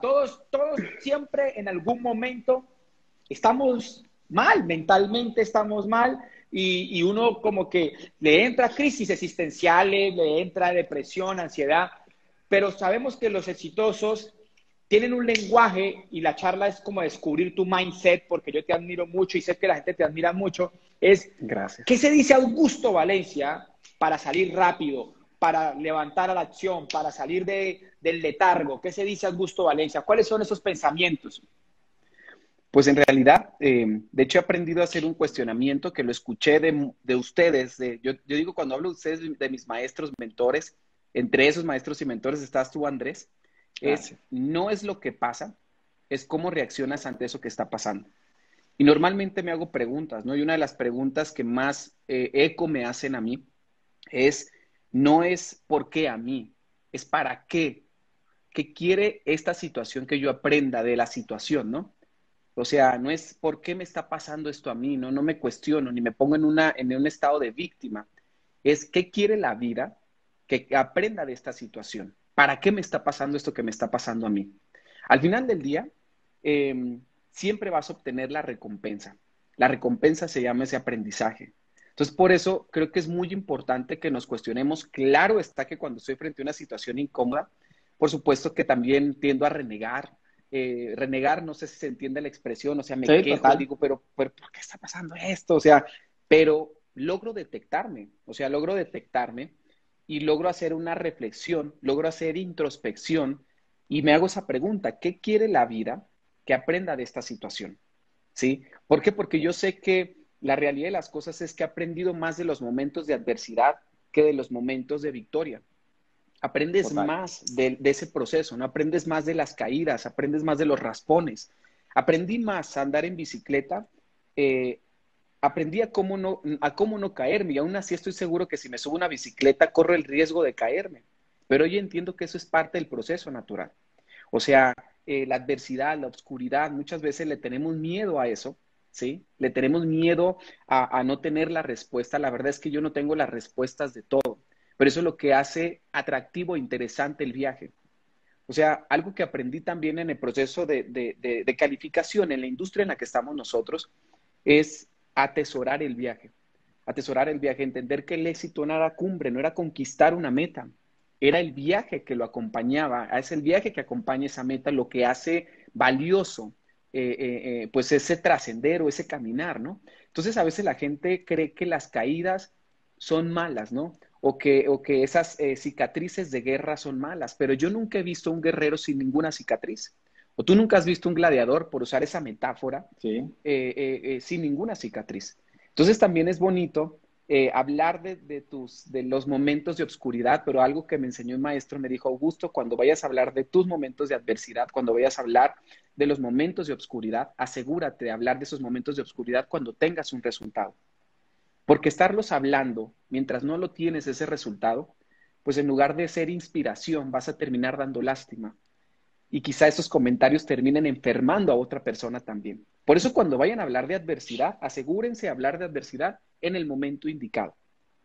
todos, todos siempre en algún momento estamos mal, mentalmente estamos mal y, y, uno como que le entra crisis existenciales, le entra depresión, ansiedad, pero sabemos que los exitosos tienen un lenguaje y la charla es como descubrir tu mindset, porque yo te admiro mucho y sé que la gente te admira mucho, es, Gracias. ¿qué se dice Augusto Valencia para salir rápido, para levantar a la acción, para salir de, del letargo? ¿Qué se dice Augusto Valencia? ¿Cuáles son esos pensamientos? Pues en realidad, eh, de hecho he aprendido a hacer un cuestionamiento que lo escuché de, de ustedes. De, yo, yo, digo, cuando hablo de ustedes, de mis maestros, mentores, entre esos maestros y mentores estás tú, Andrés, es, no es lo que pasa, es cómo reaccionas ante eso que está pasando. Y normalmente me hago preguntas, ¿no? Y una de las preguntas que más eh, eco me hacen a mí es, no es por qué a mí, es para qué. ¿Qué quiere esta situación que yo aprenda de la situación, ¿no? O sea, no es por qué me está pasando esto a mí, no, no me cuestiono ni me pongo en, una, en un estado de víctima. Es qué quiere la vida que aprenda de esta situación. ¿Para qué me está pasando esto que me está pasando a mí? Al final del día, eh, siempre vas a obtener la recompensa. La recompensa se llama ese aprendizaje. Entonces, por eso creo que es muy importante que nos cuestionemos. Claro está que cuando estoy frente a una situación incómoda, por supuesto que también tiendo a renegar, eh, renegar, no sé si se entiende la expresión, o sea, me sí, quejo, total. digo, pero, pero, ¿por qué está pasando esto? O sea, pero logro detectarme, o sea, logro detectarme y logro hacer una reflexión, logro hacer introspección y me hago esa pregunta, ¿qué quiere la vida que aprenda de esta situación? ¿Sí? ¿Por qué? Porque yo sé que la realidad de las cosas es que he aprendido más de los momentos de adversidad que de los momentos de victoria aprendes Total. más de, de, ese proceso, ¿no? Aprendes más de las caídas, aprendes más de los raspones. Aprendí más a andar en bicicleta, eh, aprendí a cómo, no, a cómo no caerme y aún así estoy seguro que si me subo una bicicleta corro el riesgo de caerme, pero hoy entiendo que eso es parte del proceso natural. O sea, eh, la adversidad, la oscuridad, muchas veces le tenemos miedo a eso, ¿sí? Le tenemos miedo a, a no tener la respuesta. La verdad es que yo no tengo las respuestas de todo pero eso es lo que hace atractivo e interesante el viaje. O sea, algo que aprendí también en el proceso de, calificación en la industria en la que estamos nosotros es atesorar el viaje. Atesorar el viaje, entender que el éxito no era cumbre, no era conquistar una meta, era el viaje que lo acompañaba, es el viaje que acompaña esa meta lo que hace valioso eh, eh, eh, pues ese trascender o ese caminar, ¿no? Entonces a veces la gente cree que las caídas son malas, ¿no? O que, o que esas eh, cicatrices de guerra son malas, pero yo nunca he visto un guerrero sin ninguna cicatriz. O tú nunca has visto un gladiador, por usar esa metáfora, sí. eh, eh, sin ninguna cicatriz. Entonces también es bonito hablar de, de, tus, de los momentos de obscuridad, pero algo que me enseñó un maestro me dijo, Augusto, cuando vayas a hablar de tus momentos de adversidad, cuando vayas a hablar de los momentos de obscuridad, asegúrate de hablar de esos momentos de obscuridad cuando tengas un resultado. Porque estarlos hablando mientras no lo tienes ese resultado, pues en lugar de ser inspiración vas a terminar dando lástima. Y quizá esos comentarios terminen enfermando a otra persona también. Por eso cuando vayan a hablar de adversidad, asegúrense de hablar de adversidad en el momento indicado.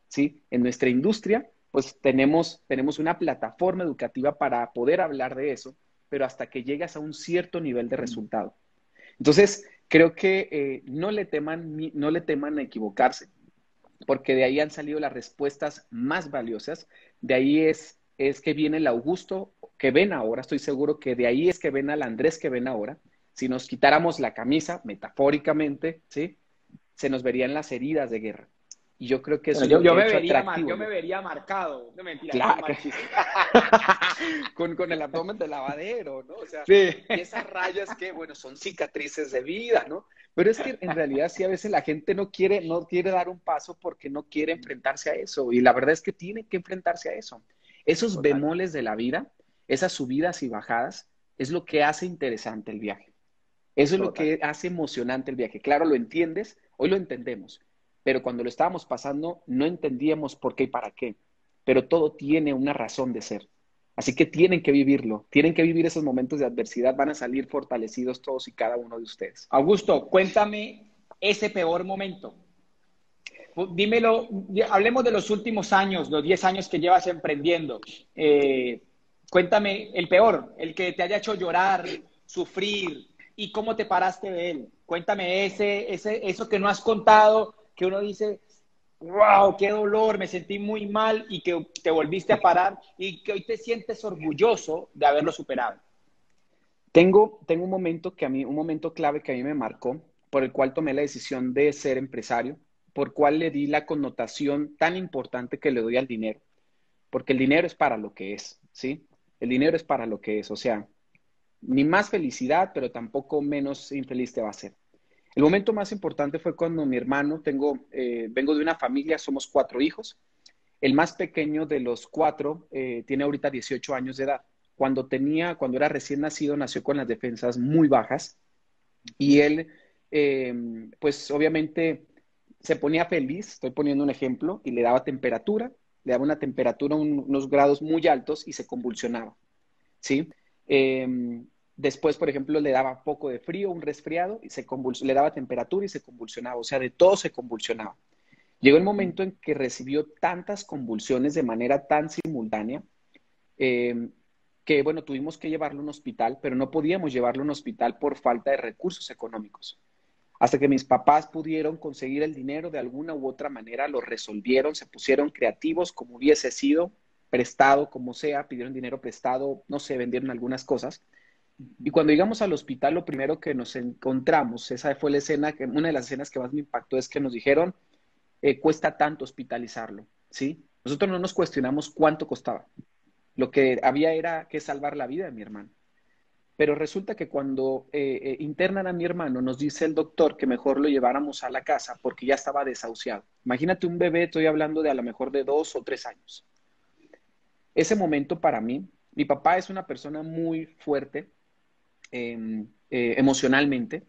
¿Sí? En nuestra industria, pues tenemos, tenemos una plataforma educativa para poder hablar de eso, pero hasta que llegas a un cierto nivel de resultado. Entonces, creo que eh, no, le teman, no le teman a equivocarse porque de ahí han salido las respuestas más valiosas. De ahí es, es que viene el Augusto que ven ahora, estoy seguro que de ahí es que ven al Andrés que ven ahora. Si nos quitáramos la camisa, metafóricamente, ¿sí? Se nos verían las heridas de guerra. Y yo creo que eso yo, es yo, me vería mar, yo me vería marcado. No mentira, claro. con, con, el abdomen de lavadero, ¿no? O sea, sí. y esas rayas que, bueno, son cicatrices de vida, ¿no? Pero es que en realidad sí a veces la gente no quiere, no quiere dar un paso porque no quiere enfrentarse a eso. Y la verdad es que tiene que enfrentarse a eso. Esos Total. bemoles de la vida, esas subidas y bajadas, es lo que hace interesante el viaje. Eso es lo que hace emocionante el viaje. Claro, lo entiendes, hoy lo entendemos, pero cuando lo estábamos pasando no entendíamos por qué y para qué. Pero todo tiene una razón de ser. Así que tienen que vivirlo, tienen que vivir esos momentos de adversidad, van a salir fortalecidos todos y cada uno de ustedes. Augusto, cuéntame ese peor momento. Dímelo, hablemos de los últimos años, los 10 años que llevas emprendiendo. Eh, cuéntame el peor, el que te haya hecho llorar, sufrir y cómo te paraste de él. Cuéntame ese, ese, eso que no has contado, que uno dice, wow, qué dolor, me sentí muy mal y que te volviste a parar y que hoy te sientes orgulloso de haberlo superado. Tengo, tengo un momento que a mí, un momento clave que a mí me marcó, por el cual tomé la decisión de ser empresario, por cual le di la connotación tan importante que le doy al dinero, porque el dinero es para lo que es, ¿sí? El dinero es para lo que es, o sea, ni más felicidad, pero tampoco menos infeliz te va a hacer. El momento más importante fue cuando mi hermano, tengo, eh, vengo de una familia, somos cuatro hijos. El más pequeño de los cuatro eh, tiene ahorita 18 años de edad. Cuando tenía, cuando era recién nacido, nació con las defensas muy bajas y él, eh, pues obviamente se ponía feliz, estoy poniendo un ejemplo, y le daba temperatura, le daba una temperatura, unos grados muy altos y se convulsionaba, ¿sí? Después, por ejemplo, le daba poco de frío, un resfriado, y se le daba temperatura y se convulsionaba. O sea, de todo se convulsionaba. Llegó el momento en que recibió tantas convulsiones de manera tan simultánea em, que, bueno, tuvimos que llevarlo a un hospital, pero no podíamos llevarlo a un hospital por falta de recursos económicos. Hasta que mis papás pudieron conseguir el dinero de alguna u otra manera, lo resolvieron, se pusieron creativos como hubiese sido, prestado, como sea, pidieron dinero prestado, no sé, vendieron algunas cosas y cuando llegamos al hospital, lo primero que nos encontramos, esa fue la escena, que, una de las escenas que más me impactó es que nos dijeron, eh, cuesta tanto hospitalizarlo, ¿sí? Nosotros no nos cuestionamos cuánto costaba. Lo que había era que salvar la vida de mi hermano. Pero resulta que cuando eh, eh, internan a mi hermano, nos dice el doctor que mejor lo lleváramos a la casa porque ya estaba desahuciado. Imagínate un bebé, estoy hablando de a lo mejor de dos o tres años. Ese momento para mí, mi papá es una persona muy fuerte, Em, eh, emocionalmente.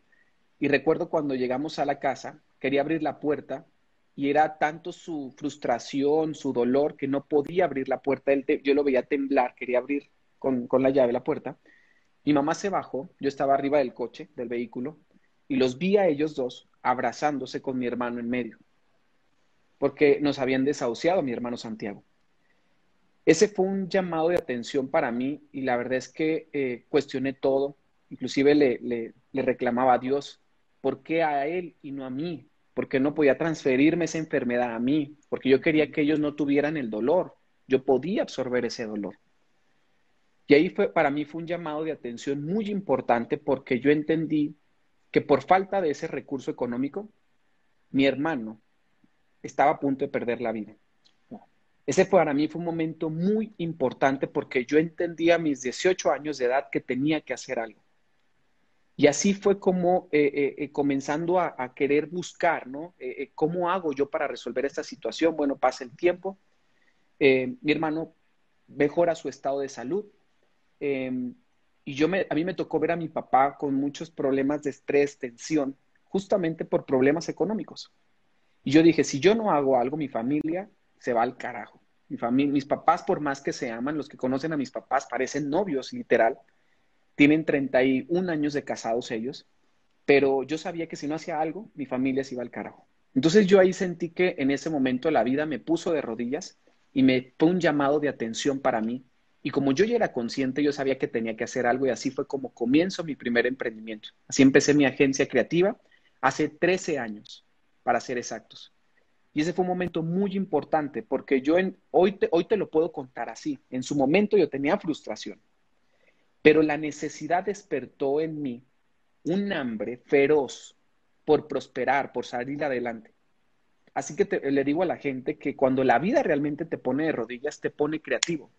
Y recuerdo cuando llegamos a la casa, quería abrir la puerta y era tanto su frustración, su dolor, que no podía abrir la puerta. yo lo veía temblar, quería abrir con, con la llave la puerta. Mi mamá se bajó, yo estaba arriba del coche, del vehículo, y los vi a ellos dos abrazándose con mi hermano en medio, porque nos habían desahuciado mi hermano Santiago. Ese fue un llamado de atención para mí y la verdad es que eh, cuestioné todo, inclusive le, reclamaba a Dios, ¿por qué a él y no a mí? Porque no podía transferirme esa enfermedad a mí, porque yo quería que ellos no tuvieran el dolor, yo podía absorber ese dolor. Y ahí fue, para mí fue un llamado de atención muy importante porque yo entendí que por falta de ese recurso económico, mi hermano estaba a punto de perder la vida. Ese para mí fue un momento muy importante porque yo entendí a mis 18 años de edad que tenía que hacer algo. Y así fue como eh, eh, eh, comenzando a, querer buscar, ¿no? ¿Cómo hago yo para resolver esta situación? Bueno, pasa el tiempo, mi hermano mejora su estado de salud em, y yo me, a mí me tocó ver a mi papá con muchos problemas de estrés, tensión, justamente por problemas económicos. Y yo dije, si yo no hago algo, mi familia se va al carajo. Mi familia, mis papás, por más que se aman, los que conocen a mis papás parecen novios, literal tienen 31 años de casados ellos, pero yo sabía que si no hacía algo, mi familia se iba al carajo. Entonces yo ahí sentí que en ese momento la vida me puso de rodillas y me fue un llamado de atención para mí. Y como yo ya era consciente, yo sabía que tenía que hacer algo y así fue como comienzo mi primer emprendimiento. Así empecé mi agencia creativa hace 13 años, para ser exactos. Y ese fue un momento muy importante porque yo hoy te lo puedo contar así. En su momento yo tenía frustración pero la necesidad despertó en mí un hambre feroz por prosperar, por salir adelante. Así que le digo a la gente que cuando la vida realmente te pone de rodillas, te pone creativo.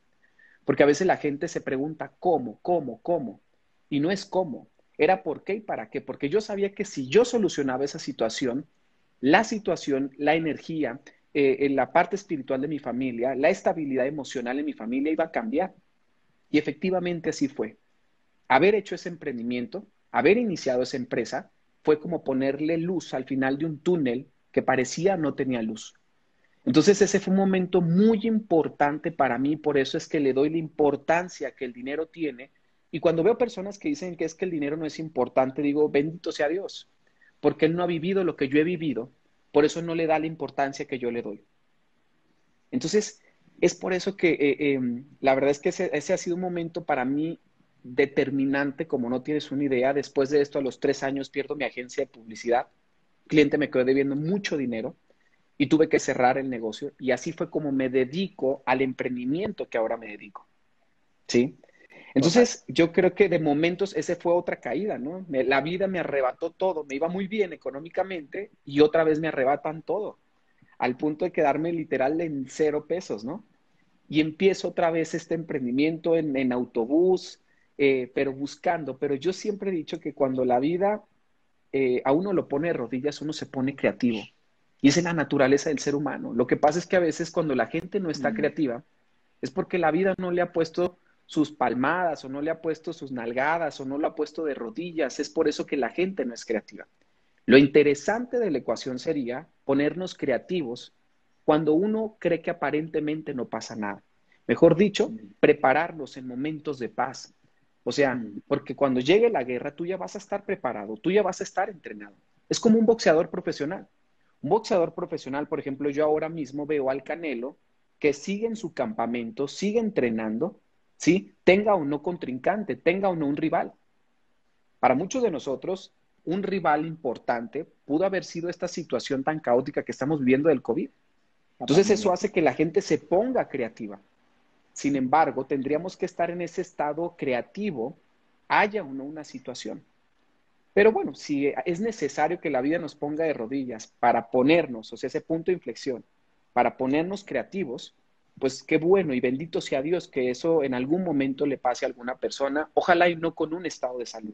Porque a veces la gente se pregunta cómo, cómo, cómo. Y no es cómo, era por qué y para qué. Porque yo sabía que si yo solucionaba esa situación, la situación, la energía, eh, en la parte espiritual de mi familia, la estabilidad emocional en mi familia iba a cambiar. Y efectivamente así fue. Haber hecho ese emprendimiento, haber iniciado esa empresa, fue como ponerle luz al final de un túnel que parecía no tenía luz. Entonces ese fue un momento muy importante para mí, por eso es que le doy la importancia que el dinero tiene. Y cuando veo personas que dicen que es que el dinero no es importante, digo, bendito sea Dios, porque Él no ha vivido lo que yo he vivido, por eso no le da la importancia que yo le doy. Entonces, es por eso que eh, em, la verdad es que ese, ha sido un momento para mí determinante como no tienes una idea. Después de esto, a los tres años, pierdo mi agencia de publicidad. El cliente me quedó debiendo mucho dinero y tuve que cerrar el negocio. Y así fue como me dedico al emprendimiento que ahora me dedico. ¿Sí? Entonces, yo creo que de momentos ese fue otra caída, ¿no? la vida me arrebató todo, me iba muy bien económicamente y otra vez me arrebatan todo, al punto de quedarme literal en cero pesos, ¿no? Y empiezo otra vez este emprendimiento en, autobús, eh, pero buscando, pero yo siempre he dicho que cuando la vida eh, a uno lo pone de rodillas, uno se pone creativo. Y es en la naturaleza del ser humano. Lo que pasa es que a veces cuando la gente no está creativa, es porque la vida no le ha puesto sus palmadas o no le ha puesto sus nalgadas o no lo ha puesto de rodillas. Es por eso que la gente no es creativa. Lo interesante de la ecuación sería ponernos creativos cuando uno cree que aparentemente no pasa nada. Mejor dicho, prepararnos en momentos de paz. O sea, porque cuando llegue la guerra tú ya vas a estar preparado, tú ya vas a estar entrenado. Es como un boxeador profesional. Un boxeador profesional, por ejemplo, yo ahora mismo veo al Canelo que sigue en su campamento, sigue entrenando ¿sí? Tenga o no contrincante, tenga o no un rival. Para muchos de nosotros, un rival importante pudo haber sido esta situación tan caótica que estamos viviendo del COVID. Entonces eso hace que la gente se ponga creativa. Sin embargo, tendríamos que estar en ese estado creativo, haya o no una situación. Pero bueno, si es necesario que la vida nos ponga de rodillas para ponernos, o sea, ese punto de inflexión, para ponernos creativos, pues qué bueno y bendito sea Dios que eso en algún momento le pase a alguna persona, ojalá y no con un estado de salud,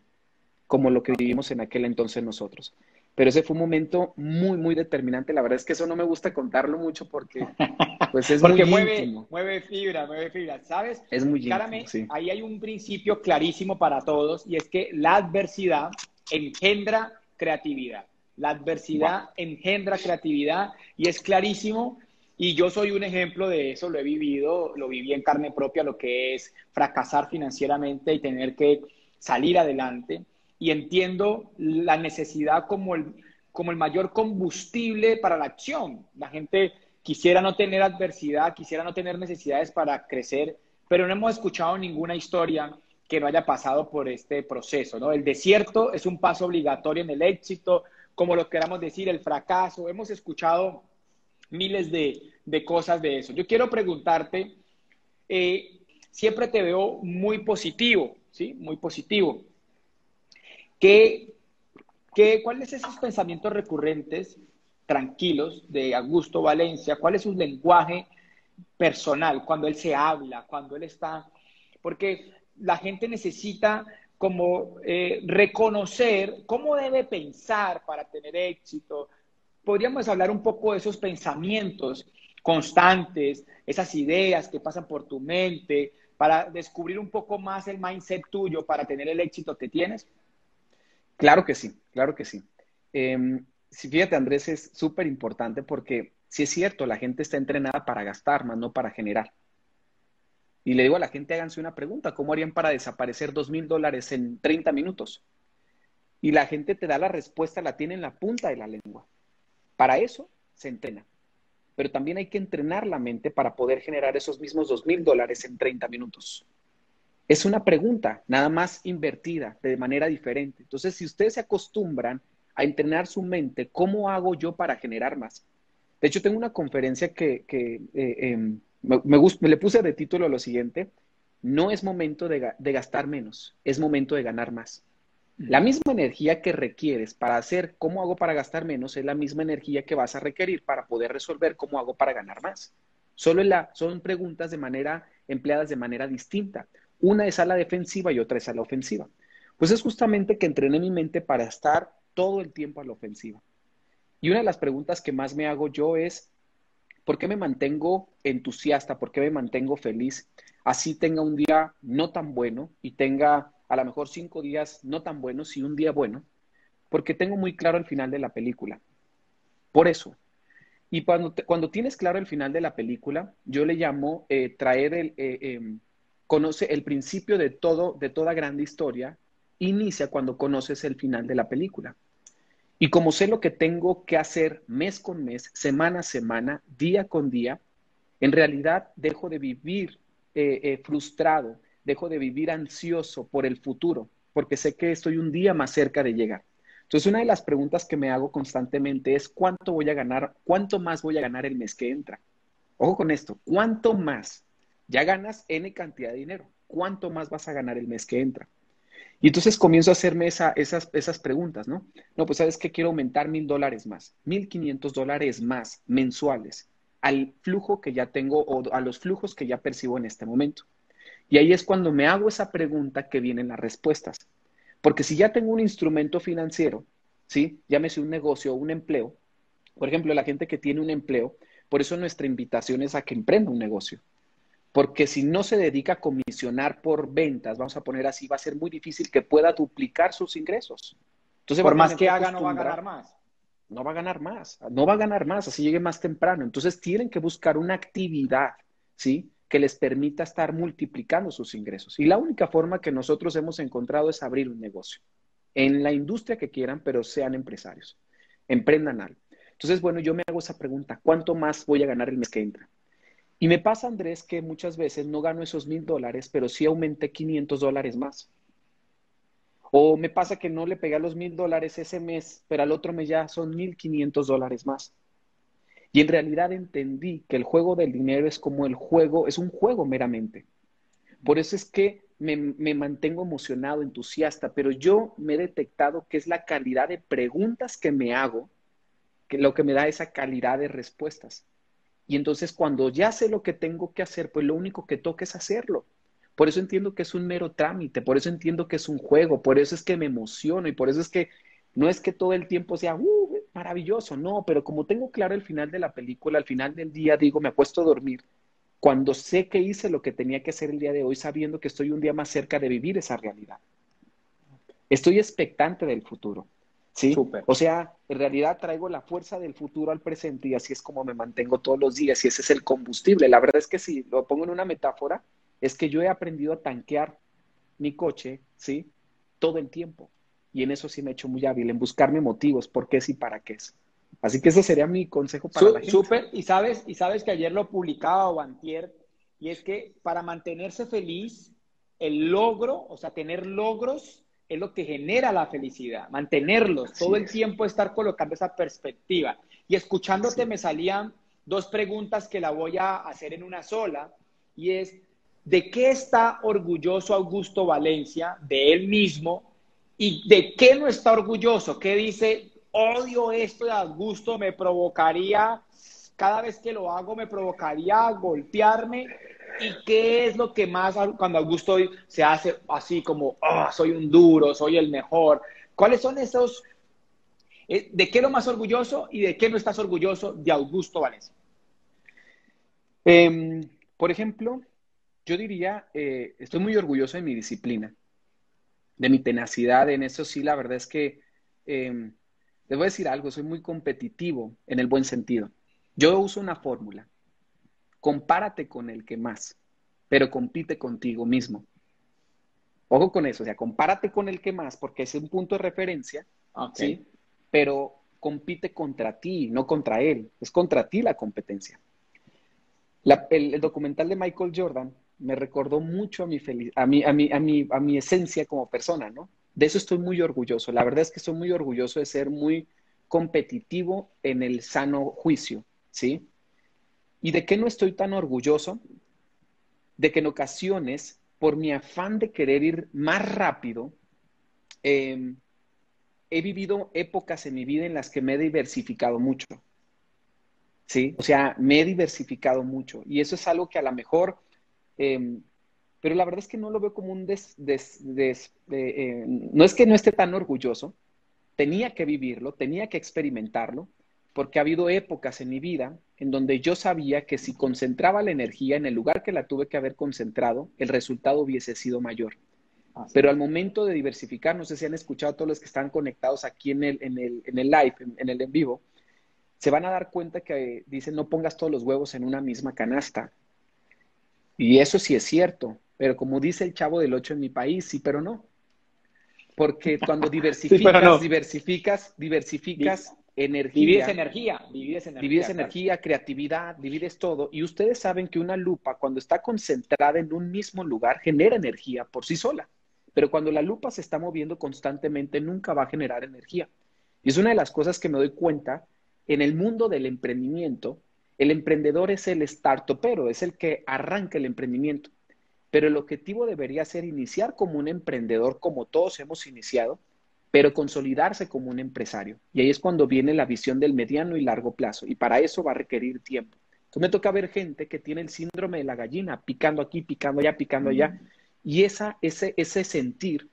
como lo que vivimos en aquel entonces nosotros. Pero ese fue un momento muy, muy determinante. La verdad es que eso no me gusta contarlo mucho porque pues es porque muy mueve, mueve fibra, mueve fibra, ¿sabes? Es muy íntimo, sí. Ahí hay un principio clarísimo para todos y es que la adversidad engendra creatividad. La adversidad engendra creatividad y es clarísimo y yo soy un ejemplo de eso, lo he vivido, lo viví en carne propia, lo que es fracasar financieramente y tener que salir adelante. Y entiendo la necesidad como el, como el mayor combustible para la acción. La gente quisiera no tener adversidad, quisiera no tener necesidades para crecer, pero no hemos escuchado ninguna historia que no haya pasado por este proceso. ¿no? El desierto es un paso obligatorio en el éxito, como lo queramos decir, el fracaso. Hemos escuchado miles de, cosas de eso. Yo quiero preguntarte, eh, siempre te veo muy positivo, ¿sí? Muy positivo. ¿Qué, qué, ¿Cuáles esos pensamientos recurrentes, tranquilos, de Augusto Valencia? ¿Cuál es su lenguaje personal cuando él se habla, cuando él está? Porque la gente necesita como eh, reconocer cómo debe pensar para tener éxito, podríamos hablar un poco de esos pensamientos constantes, esas ideas que pasan por tu mente, para descubrir un poco más el mindset tuyo para tener el éxito que tienes? Claro que sí, claro que sí. Eh, fíjate, Andrés, es súper importante porque si es cierto, la gente está entrenada para gastar, más no para generar. Y le digo a la gente, háganse una pregunta, ¿cómo harían para desaparecer dos mil dólares en 30 minutos? Y la gente te da la respuesta, la tiene en la punta de la lengua. Para eso se entrena. Pero también hay que entrenar la mente para poder generar esos mismos dos mil dólares en 30 minutos. Es una pregunta, nada más invertida de manera diferente. Entonces, si ustedes se acostumbran a entrenar su mente, ¿cómo hago yo para generar más? De hecho, tengo una conferencia que, eh, em, me, me, le puse de título lo siguiente, no es momento de gastar menos, es momento de ganar más. La misma energía que requieres para hacer cómo hago para gastar menos es la misma energía que vas a requerir para poder resolver cómo hago para ganar más. Solo la, son preguntas de manera empleadas de manera distinta. Una es a la defensiva y otra es a la ofensiva. Pues es justamente que entrené mi mente para estar todo el tiempo a la ofensiva. Y una de las preguntas que más me hago yo es, ¿por qué me mantengo entusiasta? ¿Por qué me mantengo feliz? Así tenga un día no tan bueno y tenga a lo mejor cinco días no tan buenos y un día bueno, porque tengo muy claro el final de la película. Por eso. Y cuando, cuando tienes claro el final de la película, yo le llamo eh, traer el, eh, em, conoce el principio de todo, de toda grande historia, inicia cuando conoces el final de la película. Y como sé lo que tengo que hacer mes con mes, semana a semana, día con día, en realidad dejo de vivir eh, frustrado, dejo de vivir ansioso por el futuro, porque sé que estoy un día más cerca de llegar. Entonces, una de las preguntas que me hago constantemente es cuánto voy a ganar, cuánto más voy a ganar el mes que entra. Ojo con esto, ¿cuánto más? Ya ganas N cantidad de dinero. ¿Cuánto más vas a ganar el mes que entra? Y entonces comienzo a hacerme esas, esas preguntas, ¿no? No, pues sabes que quiero aumentar mil dólares más, mil quinientos dólares más mensuales al flujo que ya tengo o a los flujos que ya percibo en este momento. Y ahí es cuando me hago esa pregunta que vienen las respuestas. Porque si ya tengo un instrumento financiero, ¿sí? Llámese un negocio o un empleo. Por ejemplo, la gente que tiene un empleo, por eso nuestra invitación es a que emprenda un negocio. Porque si no se dedica a comisionar por ventas, vamos a poner así, va a ser muy difícil que pueda duplicar sus ingresos. Entonces, por más que haga, no va a ganar más. No va a ganar más, no va a ganar más, así llegue más temprano. Entonces tienen que buscar una actividad, ¿sí? Que les permita estar multiplicando sus ingresos. Y la única forma que nosotros hemos encontrado es abrir un negocio en la industria que quieran, pero sean empresarios. Emprendan algo. Entonces, bueno, yo me hago esa pregunta, ¿cuánto más voy a ganar el mes que entra? Y me pasa, Andrés, que muchas veces no gano esos mil dólares, pero sí aumenté 500 dólares más. O me pasa que no le pegué a los mil dólares ese mes, pero al otro mes ya son mil quinientos dólares más. Y en realidad entendí que el juego del dinero es como el juego, es un juego meramente. Por eso es que me, me, mantengo emocionado, entusiasta, pero yo me he detectado que es la calidad de preguntas que me hago que lo que me da esa calidad de respuestas. Y entonces cuando ya sé lo que tengo que hacer, pues lo único que toca es hacerlo. Por eso entiendo que es un mero trámite, por eso entiendo que es un juego, por eso es que me emociono y por eso es que no es que todo el tiempo sea uh, maravilloso, no, pero como tengo claro el final de la película, al final del día digo, me apuesto a dormir, cuando sé que hice lo que tenía que hacer el día de hoy, sabiendo que estoy un día más cerca de vivir esa realidad. Estoy expectante del futuro. ¿Sí? O sea, en realidad traigo la fuerza del futuro al presente y así es como me mantengo todos los días y ese es el combustible. La verdad es que si lo pongo en una metáfora, es que yo he aprendido a tanquear mi coche, ¿sí? Todo el tiempo. Y en eso sí me he hecho muy hábil, en buscarme motivos, por qué es y para qué es. Así que ese sería mi consejo para la gente. Súper, y sabes, y sabes que ayer lo publicaba o antier, y es que para mantenerse feliz, el logro, o sea, tener logros, es lo que genera la felicidad, mantenerlos, todo el tiempo estar colocando esa perspectiva. Y escuchándote me salían dos preguntas que la voy a hacer en una sola, y es, ¿de qué está orgulloso Augusto Valencia? De él mismo, y de qué no está orgulloso, ¿qué dice? Odio esto de Augusto, me provocaría, cada vez que lo hago me provocaría golpearme ¿Y qué es lo que más cuando Augusto se hace así como, oh, soy un duro, soy el mejor? ¿Cuáles son esos? Eh, ¿De qué lo más orgulloso y de qué no estás orgulloso de Augusto Valencia? Em, por ejemplo, yo diría, eh, estoy muy orgulloso de mi disciplina, de mi tenacidad. En eso sí, la verdad es que em, les voy a decir algo, soy muy competitivo en el buen sentido. Yo uso una fórmula compárate con el que más, pero compite contigo mismo. Ojo con eso, o sea, compárate con el que más, porque es un punto de referencia, ¿sí? Pero compite contra ti, no contra él. Es contra ti la competencia. el, documental de Michael Jordan me recordó mucho a mi, a, mi, a, mi, a, mi, a mi esencia como persona, ¿no? De eso estoy muy orgulloso. La verdad es que estoy muy orgulloso de ser muy competitivo en el sano juicio, ¿sí? ¿Y de qué no estoy tan orgulloso? De que en ocasiones, por mi afán de querer ir más rápido, em, he vivido épocas en mi vida en las que me he diversificado mucho. ¿Sí? O sea, me he diversificado mucho. Y eso es algo que a lo mejor, em, pero la verdad es que no lo veo como un des, eh, no es que no esté tan orgulloso, tenía que vivirlo, tenía que experimentarlo, porque ha habido épocas en mi vida en donde yo sabía que si concentraba la energía en el lugar que la tuve que haber concentrado, el resultado hubiese sido mayor. Pero al momento de diversificar, no sé si han escuchado todos los que están conectados aquí en el, en el, en el live, en, el en vivo, se van a dar cuenta que dicen no pongas todos los huevos en una misma canasta. Y eso sí es cierto, pero como dice el chavo del 8 en mi país, sí, pero no. Porque cuando diversificas, diversificas, diversificas energía. Divides energía, divides energía. Divides energía, creatividad, divides todo. Y ustedes saben que una lupa, cuando está concentrada en un mismo lugar, genera energía por sí sola. Pero cuando la lupa se está moviendo constantemente, nunca va a generar energía. Y es una de las cosas que me doy cuenta en el mundo del emprendimiento. El emprendedor es el startupero, es el que arranca el emprendimiento. Pero el objetivo debería ser iniciar como un emprendedor, como todos hemos iniciado, pero consolidarse como un empresario. Y ahí es cuando viene la visión del mediano y largo plazo. Y para eso va a requerir tiempo. Entonces me toca ver gente que tiene el síndrome de la gallina, picando aquí, picando allá, picando allá. Y esa, ese, ese sentir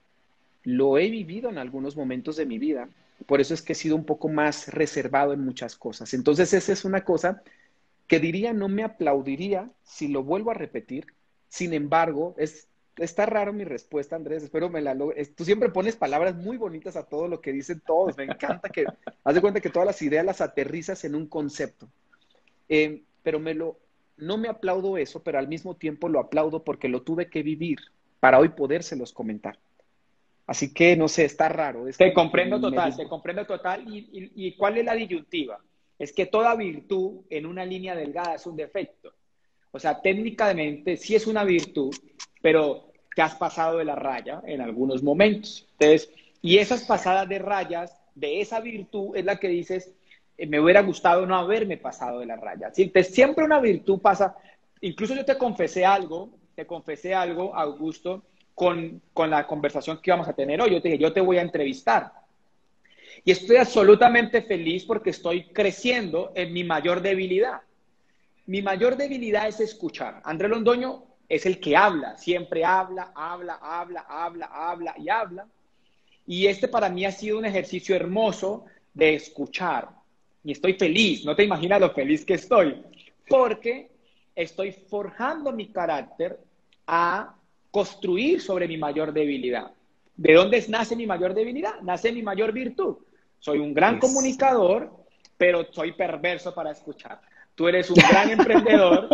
lo he vivido en algunos momentos de mi vida. Por eso es que he sido un poco más reservado en muchas cosas. Entonces esa es una cosa que diría no me aplaudiría si lo vuelvo a repetir. Sin embargo, es está raro mi respuesta, Andrés. Espero me la logres. Tú siempre pones palabras muy bonitas a todo lo que dicen todos. Me encanta que haz de cuenta que todas las ideas las aterrizas en un concepto. Eh, pero me lo, no me aplaudo eso, pero al mismo tiempo lo aplaudo porque lo tuve que vivir para hoy podérselos comentar. Así que no sé, está raro. te comprendo total, te comprendo total. ¿Y, y cuál es la disyuntiva? Es que toda virtud en una línea delgada es un defecto. O sea, técnicamente sí es una virtud, pero te has pasado de la raya en algunos momentos. Entonces, y esas pasadas de rayas, de esa virtud, es la que dices, eh, me hubiera gustado no haberme pasado de la raya. siempre una virtud pasa, incluso yo te confesé algo, te confesé algo, Augusto, con, con la conversación que íbamos a tener hoy. Yo te dije, yo te voy a entrevistar. Y estoy absolutamente feliz porque estoy creciendo en mi mayor debilidad. Mi mayor debilidad es escuchar. André Londoño es el que habla, siempre habla, habla, habla, habla, habla y habla. Y este para mí ha sido un ejercicio hermoso de escuchar. Y estoy feliz, no te imaginas lo feliz que estoy, porque estoy forjando mi carácter a construir sobre mi mayor debilidad. ¿De dónde nace mi mayor debilidad? Nace mi mayor virtud. Soy un gran comunicador, pero soy perverso para escuchar. Tú eres un gran emprendedor,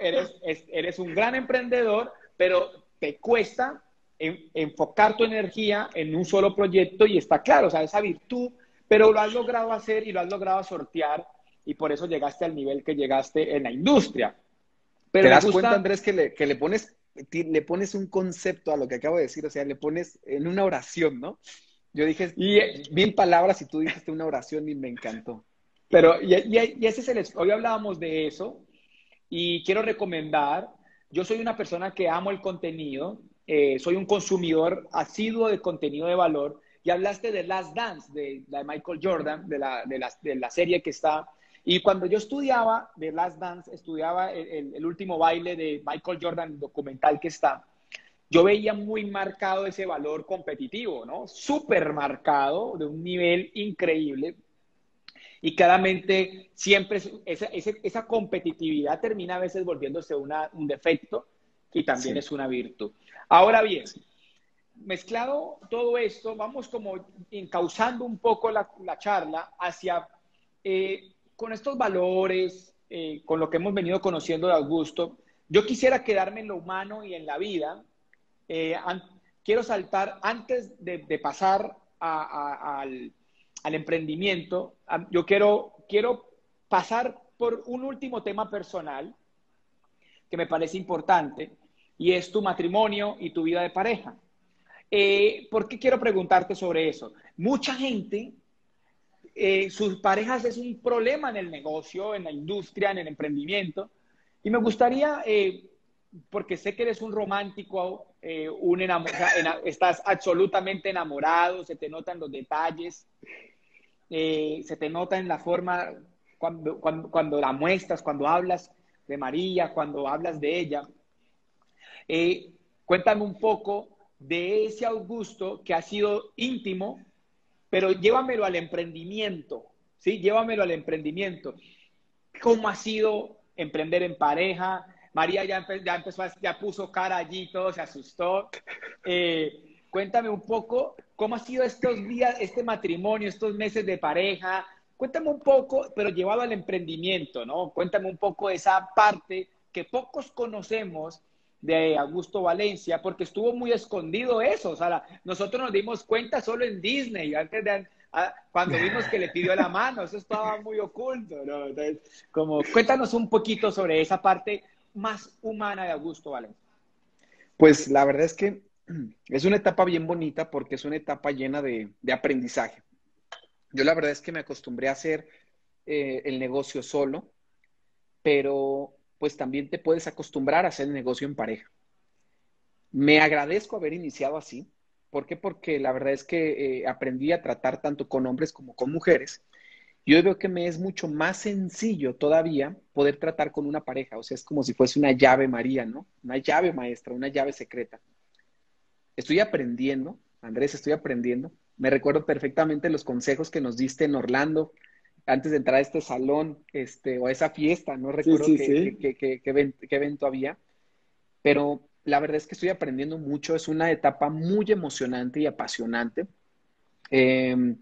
eres, eres un gran emprendedor, pero te cuesta enfocar tu energía en un solo proyecto y está claro, o sea, esa virtud, pero lo has logrado hacer y lo has logrado sortear y por eso llegaste al nivel que llegaste en la industria. Pero ¿Te das cuenta, Andrés, que le, que le pones le pones un concepto a lo que acabo de decir, o sea, le pones en una oración, ¿no? Yo dije y, mil palabras y tú dijiste una oración y me encantó. Pero, y, ese es el, hoy hablábamos de eso y quiero recomendar, yo soy una persona que amo el contenido, eh, soy un consumidor asiduo de contenido de valor y hablaste de Last Dance, de, de Michael Jordan, de la, de, la, serie que está. Y cuando yo estudiaba de Last Dance, estudiaba el, el, último baile de Michael Jordan, documental que está, yo veía muy marcado ese valor competitivo, ¿no? Súper marcado, de un nivel increíble. Y claramente siempre esa, esa, competitividad termina a veces volviéndose una, un defecto y también es una virtud. Ahora bien, mezclado todo esto, vamos como encauzando un poco la, la charla hacia, eh, con estos valores, eh, con lo que hemos venido conociendo de Augusto, yo quisiera quedarme en lo humano y en la vida. Eh, quiero saltar, antes de, de pasar a, al, al emprendimiento, yo quiero, quiero pasar por un último tema personal que me parece importante y es tu matrimonio y tu vida de pareja. Eh, ¿Por qué quiero preguntarte sobre eso? Mucha gente, eh, sus parejas es un problema en el negocio, en la industria, en el emprendimiento. Y me gustaría, eh, porque sé que eres un romántico, un estás absolutamente enamorado, se te notan los detalles, eh, se te nota en la forma cuando, cuando, la muestras, cuando hablas de María, cuando hablas de ella. Eh, cuéntame un poco de ese Augusto que ha sido íntimo, pero llévamelo al emprendimiento, ¿sí? Llévamelo al emprendimiento. ¿Cómo ha sido emprender en pareja? María ya, ya empezó, ya puso cara allí, todo se asustó. Eh, cuéntame un poco ¿Cómo ha sido estos días, este matrimonio, estos meses de pareja? Cuéntame un poco, pero llevado al emprendimiento, ¿no? Cuéntame un poco esa parte que pocos conocemos de Augusto Valencia, porque estuvo muy escondido eso. O sea, nosotros nos dimos cuenta solo en Disney, antes de, cuando vimos que le pidió la mano, eso estaba muy oculto, ¿no? Entonces, como, cuéntanos un poquito sobre esa parte más humana de Augusto Valencia. Pues la verdad es que es una etapa bien bonita porque es una etapa llena de, aprendizaje. Yo la verdad es que me acostumbré a hacer eh, el negocio solo, pero pues también te puedes acostumbrar a hacer el negocio en pareja. Me agradezco haber iniciado así. ¿Por qué? Porque la verdad es que eh, aprendí a tratar tanto con hombres como con mujeres. Yo veo que me es mucho más sencillo todavía poder tratar con una pareja. O sea, es como si fuese una llave María, ¿no? Una llave maestra, una llave secreta. Estoy aprendiendo, Andrés, estoy aprendiendo. Me recuerdo perfectamente los consejos que nos diste en Orlando antes de entrar a este salón este, o a esa fiesta. No recuerdo qué, evento había. Pero la verdad es que estoy aprendiendo mucho, es una etapa muy emocionante y apasionante. Em,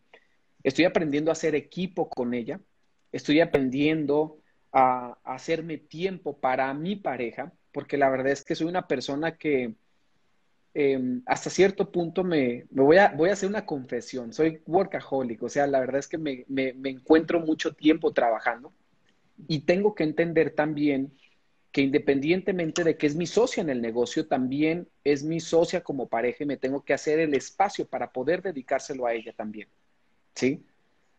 estoy aprendiendo a hacer equipo con ella, estoy aprendiendo a, hacerme tiempo para mi pareja, porque la verdad es que soy una persona que em, hasta cierto punto me, voy, a, voy a hacer una confesión, soy workaholic, o sea, la verdad es que me, me encuentro mucho tiempo trabajando y tengo que entender también que independientemente de que es mi socia en el negocio, también es mi socia como pareja y me tengo que hacer el espacio para poder dedicárselo a ella también. ¿Sí?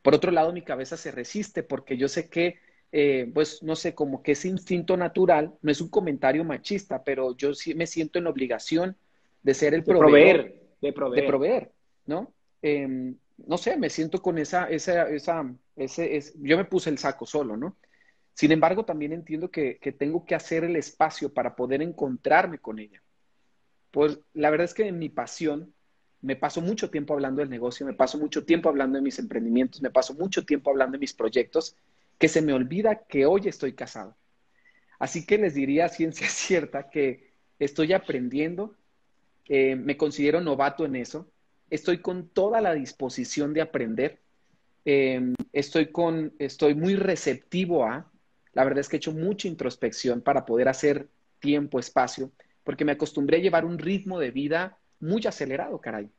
Por otro lado, mi cabeza se resiste porque yo sé que, eh, pues, no sé, como que ese instinto natural, no es un comentario machista, pero yo sí me siento en obligación de ser el proveedor. de proveer. De proveer, ¿no? Em, no sé, me siento con esa, esa, esa, ese, yo me puse el saco solo, ¿no? Sin embargo, también entiendo que, tengo que hacer el espacio para poder encontrarme con ella. Pues la verdad es que en mi pasión me paso mucho tiempo hablando del negocio, me paso mucho tiempo hablando de mis emprendimientos, me paso mucho tiempo hablando de mis proyectos, que se me olvida que hoy estoy casado. Así que les diría a ciencia cierta que estoy aprendiendo, eh, me considero novato en eso, estoy con toda la disposición de aprender, eh, estoy, con, estoy muy receptivo a, la verdad es que he hecho mucha introspección para poder hacer tiempo, espacio, porque me acostumbré a llevar un ritmo de vida muy acelerado, caray,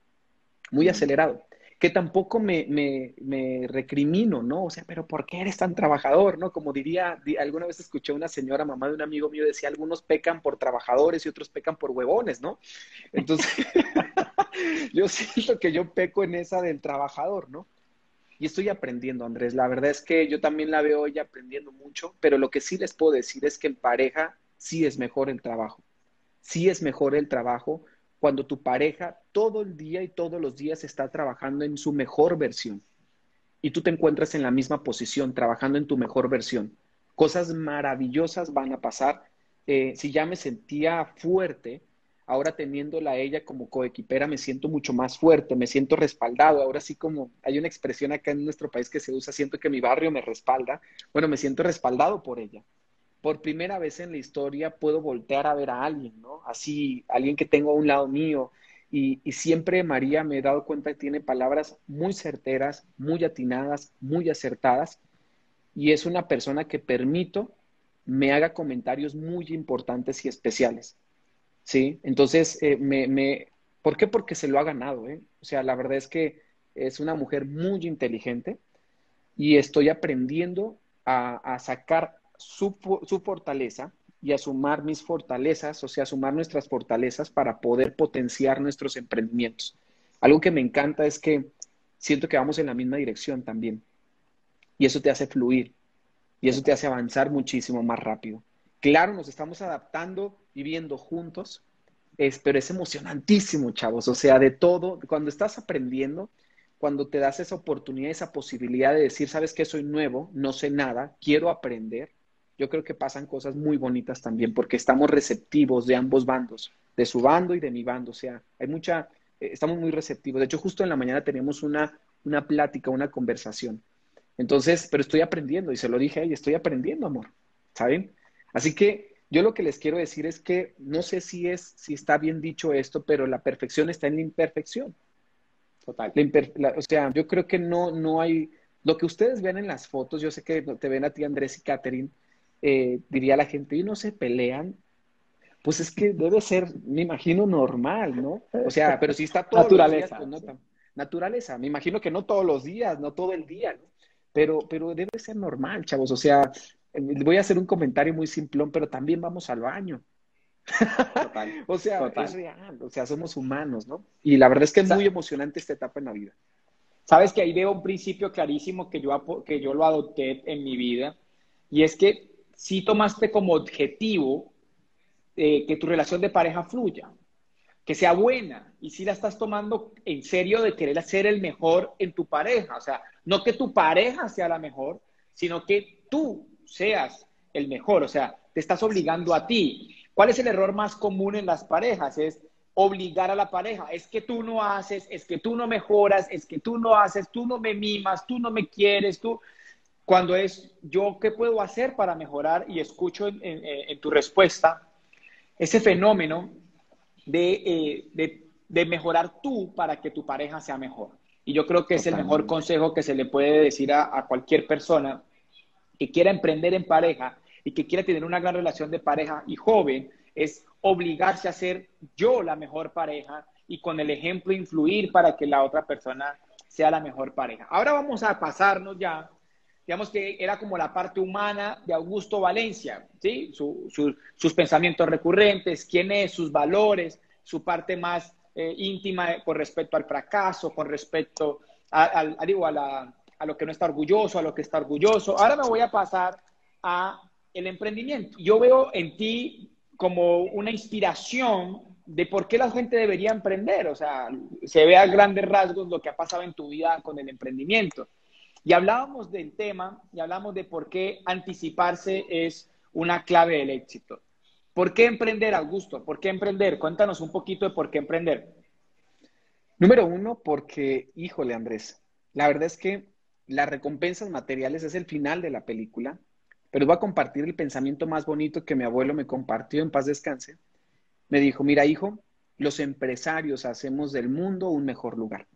muy acelerado, que tampoco me, me, recrimino, ¿no? O sea, pero ¿por qué eres tan trabajador, no? Como diría, alguna vez escuché a una señora, mamá de un amigo mío, decía, algunos pecan por trabajadores y otros pecan por huevones, ¿no? Entonces, yo siento que yo peco en esa del trabajador, ¿no? y estoy aprendiendo, Andrés. La verdad es que yo también la veo hoy aprendiendo mucho, pero lo que sí les puedo decir es que en pareja sí es mejor el trabajo. Sí es mejor el trabajo cuando tu pareja todo el día y todos los días está trabajando en su mejor versión y tú te encuentras en la misma posición, trabajando en tu mejor versión. Cosas maravillosas van a pasar. Eh, si ya me sentía fuerte, ahora teniéndola a ella como coequipera me siento mucho más fuerte, me siento respaldado. Ahora sí como hay una expresión acá en nuestro país que se usa, siento que mi barrio me respalda. Bueno, me siento respaldado por ella. Por primera vez en la historia puedo voltear a ver a alguien, ¿no? Así, alguien que tengo a un lado mío. Y, siempre María me he dado cuenta que tiene palabras muy certeras, muy atinadas, muy acertadas. Y es una persona que permito me haga comentarios muy importantes y especiales. Sí, entonces, eh, me, ¿por qué? Porque se lo ha ganado, ¿eh? O sea, la verdad es que es una mujer muy inteligente y estoy aprendiendo a, sacar su, su, fortaleza y a sumar mis fortalezas, o sea, sumar nuestras fortalezas para poder potenciar nuestros emprendimientos. Algo que me encanta es que siento que vamos en la misma dirección también. Y eso te hace fluir y eso te hace avanzar muchísimo más rápido. Claro, nos estamos adaptando viviendo juntos, es, pero es emocionantísimo, chavos. O sea, de todo, cuando estás aprendiendo, cuando te das esa oportunidad, esa posibilidad de decir, sabes que soy nuevo, no sé nada, quiero aprender, yo creo que pasan cosas muy bonitas también, porque estamos receptivos de ambos bandos, de su bando y de mi bando. O sea, hay mucha, eh, estamos muy receptivos. De hecho, justo en la mañana tenemos una, una plática, una conversación. Entonces, pero estoy aprendiendo y se lo dije ahí, estoy aprendiendo, amor. ¿Saben? Así que yo lo que les quiero decir es que no sé si es, si está bien dicho esto, pero la perfección está en la imperfección. Total. o sea, yo creo que no, no hay, lo que ustedes ven en las fotos, yo sé que te ven a ti, Andrés y Catherine, eh, diría la gente, y no se pelean, pues es que debe ser, me imagino, normal, ¿no? O sea, pero si está todo naturaleza. Pues naturaleza. Me imagino que no todos los días, no todo el día, ¿no? Pero, pero debe ser normal, chavos. O sea, eh, voy a hacer un comentario muy simplón, pero también vamos al baño. o sea, es real, o sea, somos humanos, ¿no? Y la verdad es que es muy emocionante esta etapa en la vida. Sabes que ahí veo un principio clarísimo que yo, que yo lo adopté en mi vida, y es que si tomaste como objetivo eh, que tu relación de pareja fluya, que sea buena, y si la estás tomando en serio de querer ser el mejor en tu pareja, o sea, no que tu pareja sea la mejor, sino que tú seas el mejor, o sea, te estás obligando a ti. ¿Cuál es el error más común en las parejas? Es obligar a la pareja. Es que tú no haces, es que tú no mejoras, es que tú no haces, tú no me mimas, tú no me quieres, tú... Cuando es yo, ¿qué puedo hacer para mejorar? Y escucho en, tu respuesta ese fenómeno eh, de, de, mejorar tú para que tu pareja sea mejor. Y yo creo que es el mejor consejo que se le puede decir a, a cualquier persona que quiera emprender en pareja y que quiera tener una gran relación de pareja y joven, es obligarse a ser yo la mejor pareja y con el ejemplo influir para que la otra persona sea la mejor pareja. Ahora vamos a pasarnos ya, digamos que era como la parte humana de Augusto Valencia, ¿sí? sus pensamientos recurrentes, quién es, sus valores, su parte más eh, íntima con respecto al fracaso, con respecto a, digo, a, a lo que no está orgulloso, a lo que está orgulloso. Ahora me voy a pasar a el emprendimiento. Yo veo en ti como una inspiración de por qué la gente debería emprender. O sea, se ve a grandes rasgos lo que ha pasado en tu vida con el emprendimiento. Y hablábamos del tema y hablamos de por qué anticiparse es una clave del éxito. ¿Por qué emprender, Augusto? ¿Por qué emprender? Cuéntanos un poquito de por qué emprender. Número uno, porque, híjole, Andrés, la verdad es que las recompensas materiales es el final de la película pero voy a compartir el pensamiento más bonito que mi abuelo me compartió en paz descanse. Me dijo, mira hijo, los empresarios hacemos del mundo un mejor lugar.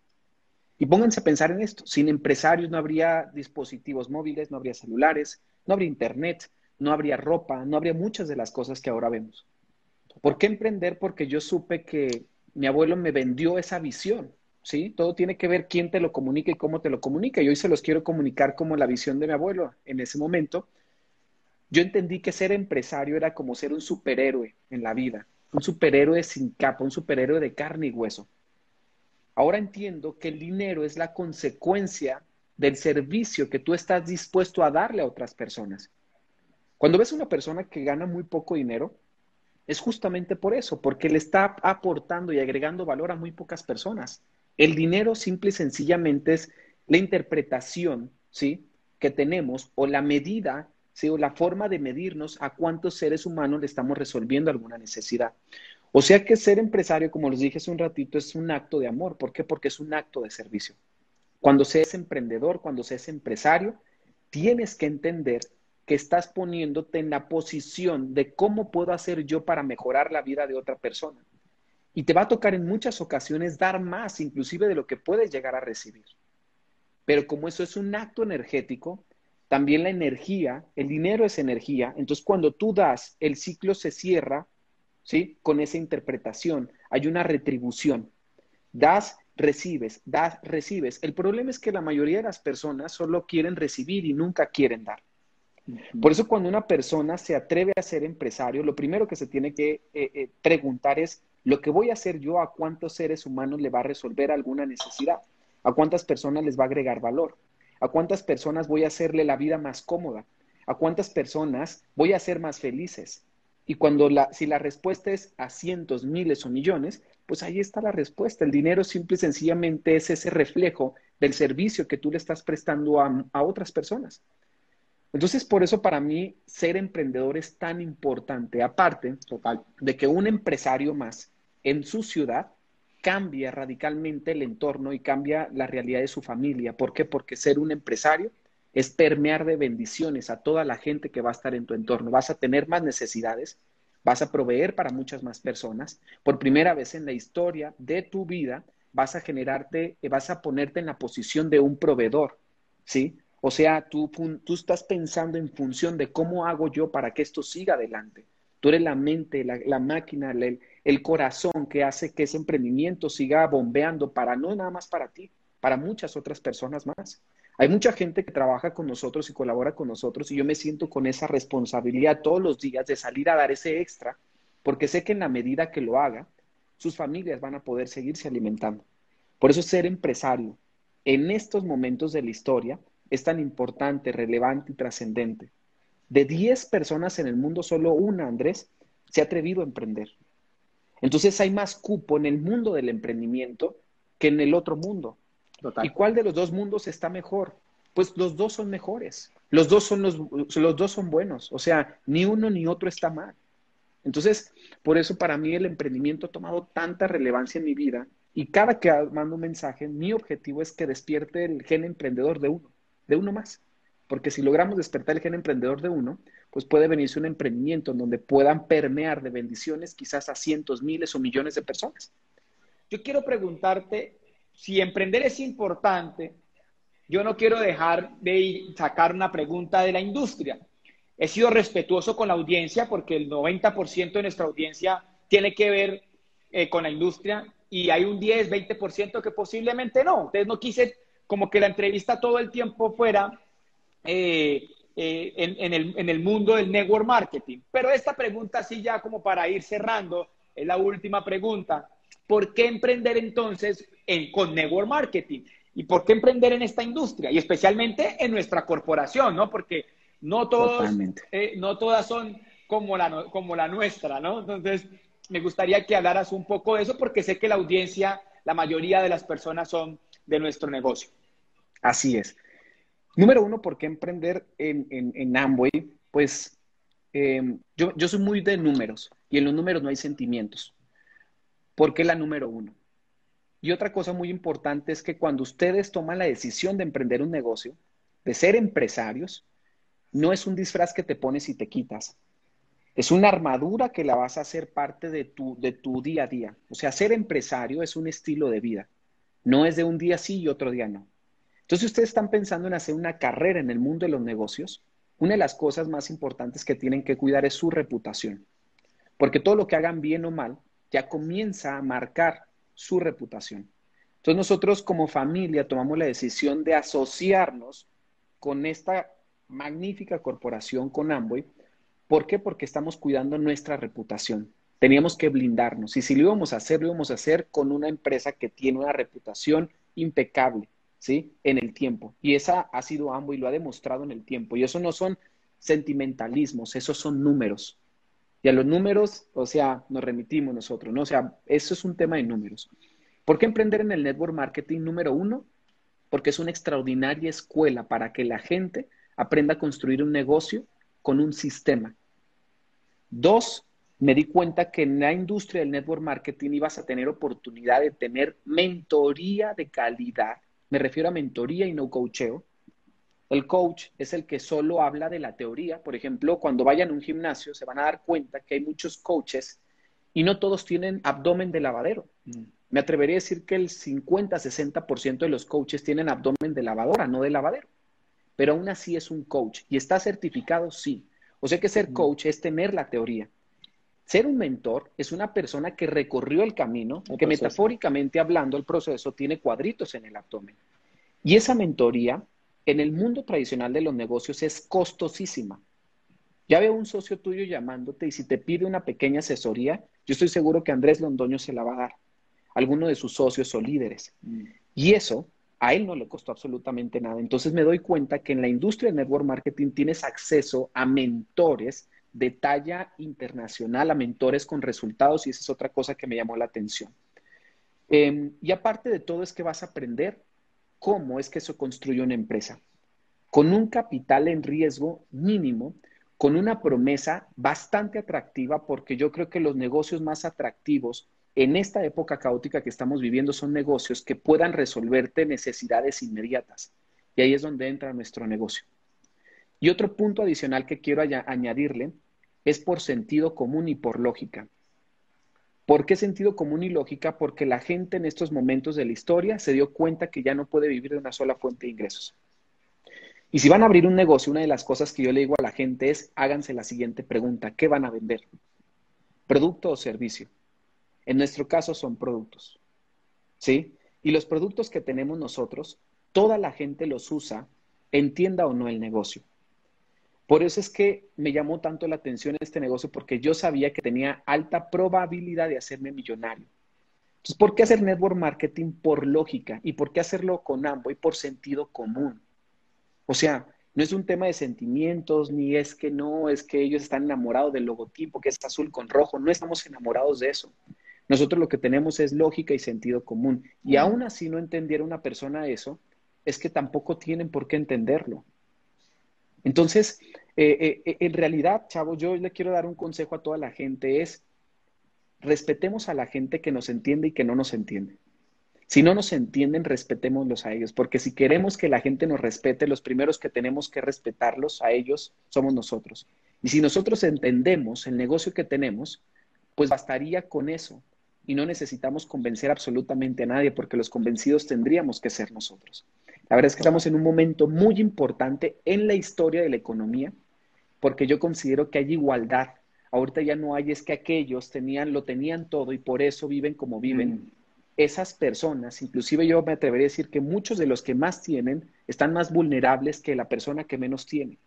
Y pónganse a pensar en esto, sin empresarios no habría dispositivos móviles, no habría celulares, no habría internet, no habría ropa, no habría muchas de las cosas que ahora vemos. ¿Por qué emprender? Porque yo supe que mi abuelo me vendió esa visión, ¿sí? Todo tiene que ver quién te lo comunica y cómo te lo comunica. Y hoy se los quiero comunicar como la visión de mi abuelo en ese momento yo entendí que ser empresario era como ser un superhéroe en la vida, un superhéroe sin capa, un superhéroe de carne y hueso. Ahora entiendo que el dinero es la consecuencia del servicio que tú estás dispuesto a darle a otras personas. Cuando ves a una persona que gana muy poco dinero, es justamente por eso, porque le está aportando y agregando valor a muy pocas personas. El dinero simple y sencillamente es la interpretación, ¿sí? que tenemos o la medida ¿sí? o la forma de medirnos a cuántos seres humanos le estamos resolviendo alguna necesidad. O sea que ser empresario, como les dije hace un ratito, es un acto de amor. ¿Por qué? Porque es un acto de servicio. Cuando seas emprendedor, cuando seas empresario, tienes que entender que estás poniéndote en la posición de cómo puedo hacer yo para mejorar la vida de otra persona. Y te va a tocar en muchas ocasiones dar más, inclusive de lo que puedes llegar a recibir. Pero como eso es un acto energético, también la energía, el dinero es energía, entonces cuando tú das, el ciclo se cierra, ¿sí? Con esa interpretación, hay una retribución. Das, recibes, das, recibes. El problema es que la mayoría de las personas solo quieren recibir y nunca quieren dar. Por eso cuando una persona se atreve a ser empresario, lo primero que se tiene que eh, eh, preguntar es, ¿lo que voy a hacer yo a cuántos seres humanos le va a resolver alguna necesidad? ¿A cuántas personas les va a agregar valor? ¿A cuántas personas voy a hacerle la vida más cómoda? ¿A cuántas personas voy a hacer más felices? Y cuando la, si la respuesta es a cientos, miles o millones, pues ahí está la respuesta. El dinero simple y sencillamente es ese reflejo del servicio que tú le estás prestando a, a otras personas. Entonces, por eso para mí ser emprendedor es tan importante, aparte total, de que un empresario más en su ciudad cambia radicalmente el entorno y cambia la realidad de su familia. ¿Por qué? Porque ser un empresario es permear de bendiciones a toda la gente que va a estar en tu entorno. Vas a tener más necesidades, vas a proveer para muchas más personas. Por primera vez en la historia de tu vida vas a generarte, vas a ponerte en la posición de un proveedor, ¿sí? O sea, tú, tú estás pensando en función de cómo hago yo para que esto siga adelante. Tú eres la mente, la, máquina, el, el corazón que hace que ese emprendimiento siga bombeando para no nada más para ti, para muchas otras personas más. Hay mucha gente que trabaja con nosotros y colabora con nosotros y yo me siento con esa responsabilidad todos los días de salir a dar ese extra, porque sé que en la medida que lo haga, sus familias van a poder seguirse alimentando. Por eso ser empresario en estos momentos de la historia es tan importante, relevante y trascendente. De 10 personas en el mundo, solo una, Andrés, se ha atrevido a emprender. Entonces hay más cupo en el mundo del emprendimiento que en el otro mundo. ¿Y cuál de los dos mundos está mejor? Pues los dos son mejores. Los dos son, los, los dos son buenos. O sea, ni uno ni otro está mal. Entonces, por eso para mí el emprendimiento ha tomado tanta relevancia en mi vida y cada que mando un mensaje, mi objetivo es que despierte el gen emprendedor de uno, de uno más. Porque si logramos despertar el gen emprendedor de uno, pues puede venirse un emprendimiento en donde puedan permear de bendiciones quizás a cientos, miles o millones de personas. Yo quiero preguntarte si emprender es importante, yo no quiero dejar de sacar una pregunta de la industria. He sido respetuoso con la audiencia porque el 90% de nuestra audiencia tiene que ver eh, con la industria y hay un 10, 20% que posiblemente no. Entonces no quise como que la entrevista todo el tiempo fuera eh, eh, en, el, en el mundo del network marketing. Pero esta pregunta sí ya como para ir cerrando, es la última pregunta. ¿Por qué emprender entonces en, con network marketing? ¿Y por qué emprender en esta industria? Y especialmente en nuestra corporación, ¿no? Porque no, todos, eh, no todas son como la, como la nuestra, ¿no? Entonces, me gustaría que hablaras un poco de eso porque sé que la audiencia, la mayoría de las personas son de nuestro negocio. Así es. Número uno, ¿por qué emprender en, en, Amway? Pues em, yo, yo soy muy de números y en los números no hay sentimientos. ¿Por qué la número uno? Y otra cosa muy importante es que cuando ustedes toman la decisión de emprender un negocio, de ser empresarios, no es un disfraz que te pones y te quitas. Es una armadura que la vas a hacer parte de tu, de tu día a día. O sea, ser empresario es un estilo de vida. No es de un día sí y otro día no. Entonces, si ustedes están pensando en hacer una carrera en el mundo de los negocios, una de las cosas más importantes que tienen que cuidar es su reputación. Porque todo lo que hagan bien o mal ya comienza a marcar su reputación. Entonces nosotros como familia tomamos la decisión de asociarnos con esta magnífica corporación, con Amway. ¿Por qué? Porque estamos cuidando nuestra reputación. Teníamos que blindarnos y si lo íbamos a hacer, lo íbamos a hacer con una empresa que tiene una reputación impecable, ¿sí? En el tiempo. Y esa ha sido Amway lo ha demostrado en el tiempo. Y eso no son sentimentalismos, esos son números. Y a los números, o sea, nos remitimos nosotros, ¿no? O sea, eso es un tema de números. ¿Por qué emprender en el network marketing número uno? Porque es una extraordinaria escuela para que la gente aprenda a construir un negocio con un sistema. Dos, me di cuenta que en la industria del network marketing ibas a tener oportunidad de tener mentoría de calidad. Me refiero a mentoría y no coacheo el coach es el que solo habla de la teoría. Por ejemplo, cuando vayan a un gimnasio se van a dar cuenta que hay muchos coaches y no todos tienen abdomen de lavadero. Mm. Me atrevería a decir que el 50-60% de los coaches tienen abdomen de lavadora, no de lavadero. Pero aún así es un coach y está certificado, sí. O sea que ser mm. coach es tener la teoría. Ser un mentor es una persona que recorrió el camino, que metafóricamente hablando el proceso tiene cuadritos en el abdomen. Y esa mentoría en el mundo tradicional de los negocios es costosísima. Ya veo un socio tuyo llamándote y si te pide una pequeña asesoría, yo estoy seguro que Andrés Londoño se la va a dar, alguno de sus socios o líderes. Mm. Y eso a él no le costó absolutamente nada. Entonces me doy cuenta que en la industria del network marketing tienes acceso a mentores de talla internacional, a mentores con resultados y esa es otra cosa que me llamó la atención. Em, y aparte de todo es que vas a aprender cómo es que se construye una empresa. Con un capital en riesgo mínimo, con una promesa bastante atractiva, porque yo creo que los negocios más atractivos en esta época caótica que estamos viviendo son negocios que puedan resolverte necesidades inmediatas. Y ahí es donde entra nuestro negocio. Y otro punto adicional que quiero añadirle es por sentido común y por lógica. ¿Por qué sentido común y lógica? Porque la gente en estos momentos de la historia se dio cuenta que ya no puede vivir de una sola fuente de ingresos. Y si van a abrir un negocio, una de las cosas que yo le digo a la gente es, háganse la siguiente pregunta, ¿qué van a vender? producto o servicio. En nuestro caso son productos. ¿Sí? Y los productos que tenemos nosotros, toda la gente los usa, entienda o no el negocio. Por eso es que me llamó tanto la atención este negocio, porque yo sabía que tenía alta probabilidad de hacerme millonario. Entonces, ¿por qué hacer network marketing por lógica? ¿Y por qué hacerlo con ambos y por sentido común? O sea, no es un tema de sentimientos, ni es que no, es que ellos están enamorados del logotipo que es azul con rojo. No estamos enamorados de eso. Nosotros lo que tenemos es lógica y sentido común. Y aún así no entendiera una persona eso, es que tampoco tienen por qué entenderlo. Entonces, eh, eh, eh, en realidad, chavo, yo le quiero dar un consejo a toda la gente, es respetemos a la gente que nos entiende y que no nos entiende. Si no nos entienden, respetémoslos a ellos, porque si queremos que la gente nos respete, los primeros que tenemos que respetarlos a ellos somos nosotros. Y si nosotros entendemos el negocio que tenemos, pues bastaría con eso. Y no necesitamos convencer absolutamente a nadie, porque los convencidos tendríamos que ser nosotros. La verdad es que estamos en un momento muy importante en la historia de la economía, porque yo considero que hay igualdad. Ahorita ya no hay, es que aquellos tenían, lo tenían todo y por eso viven como viven. Mm. Esas personas, inclusive yo me atrevería a decir que muchos de los que más tienen están más vulnerables que la persona que menos tiene,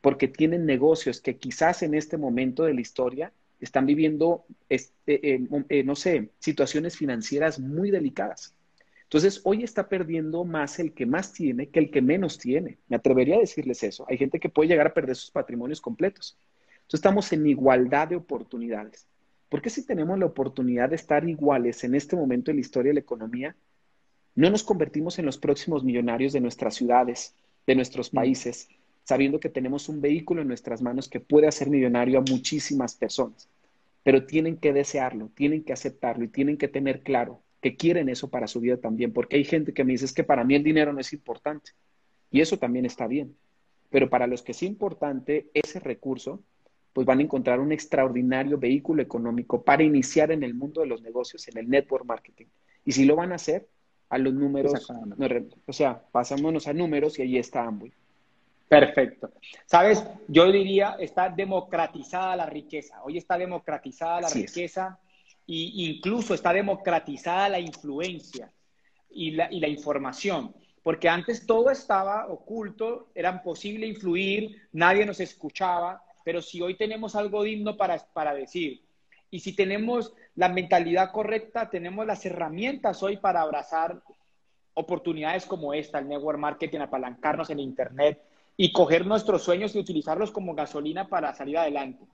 porque tienen negocios que quizás en este momento de la historia están viviendo, este, eh, eh, no sé, situaciones financieras muy delicadas. Entonces, hoy está perdiendo más el que más tiene que el que menos tiene. Me atrevería a decirles eso. Hay gente que puede llegar a perder sus patrimonios completos. Entonces, estamos en igualdad de oportunidades. ¿Por qué si tenemos la oportunidad de estar iguales en este momento en la historia de la economía, no nos convertimos en los próximos millonarios de nuestras ciudades, de nuestros mm. países, sabiendo que tenemos un vehículo en nuestras manos que puede hacer millonario a muchísimas personas? Pero tienen que desearlo, tienen que aceptarlo y tienen que tener claro que quieren eso para su vida también, porque hay gente que me dice es que para mí el dinero no es importante y eso también está bien, pero para los que es importante ese recurso, pues van a encontrar un extraordinario vehículo económico para iniciar en el mundo de los negocios, en el network marketing. Y si lo van a hacer, a los números, o sea, pasámonos a números y ahí está Amway. Perfecto. Sabes, yo diría, está democratizada la riqueza. Hoy está democratizada la riqueza y incluso está democratizada la influencia y la, y la información, porque antes todo estaba oculto, era imposible influir, nadie nos escuchaba, pero si hoy tenemos algo digno para, para decir, y si tenemos la mentalidad correcta, tenemos las herramientas hoy para abrazar oportunidades como esta, el network marketing, apalancarnos en Internet y coger nuestros sueños y utilizarlos como gasolina para salir adelante.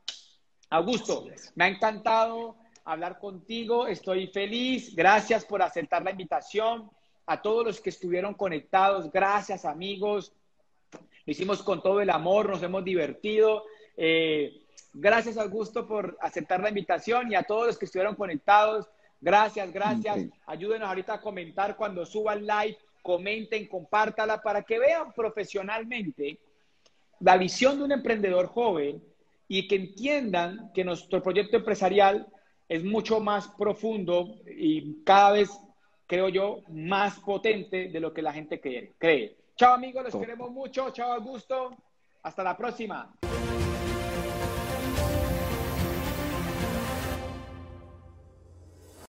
Augusto, me ha encantado hablar contigo. Estoy feliz. Gracias por aceptar la invitación. A todos los que estuvieron conectados, gracias amigos. Lo hicimos con todo el amor, nos hemos divertido. Eh, gracias Augusto por aceptar la invitación y a todos los que estuvieron conectados. Gracias, gracias. Ayúdenos ahorita a comentar cuando suba el live. Comenten, compártala para que vean profesionalmente la visión de un emprendedor joven y que entiendan que nuestro proyecto empresarial es mucho más profundo y cada vez, creo yo, más potente de lo que la gente cree. cree. Chao amigos, los queremos mucho. Chao Augusto. Hasta la próxima.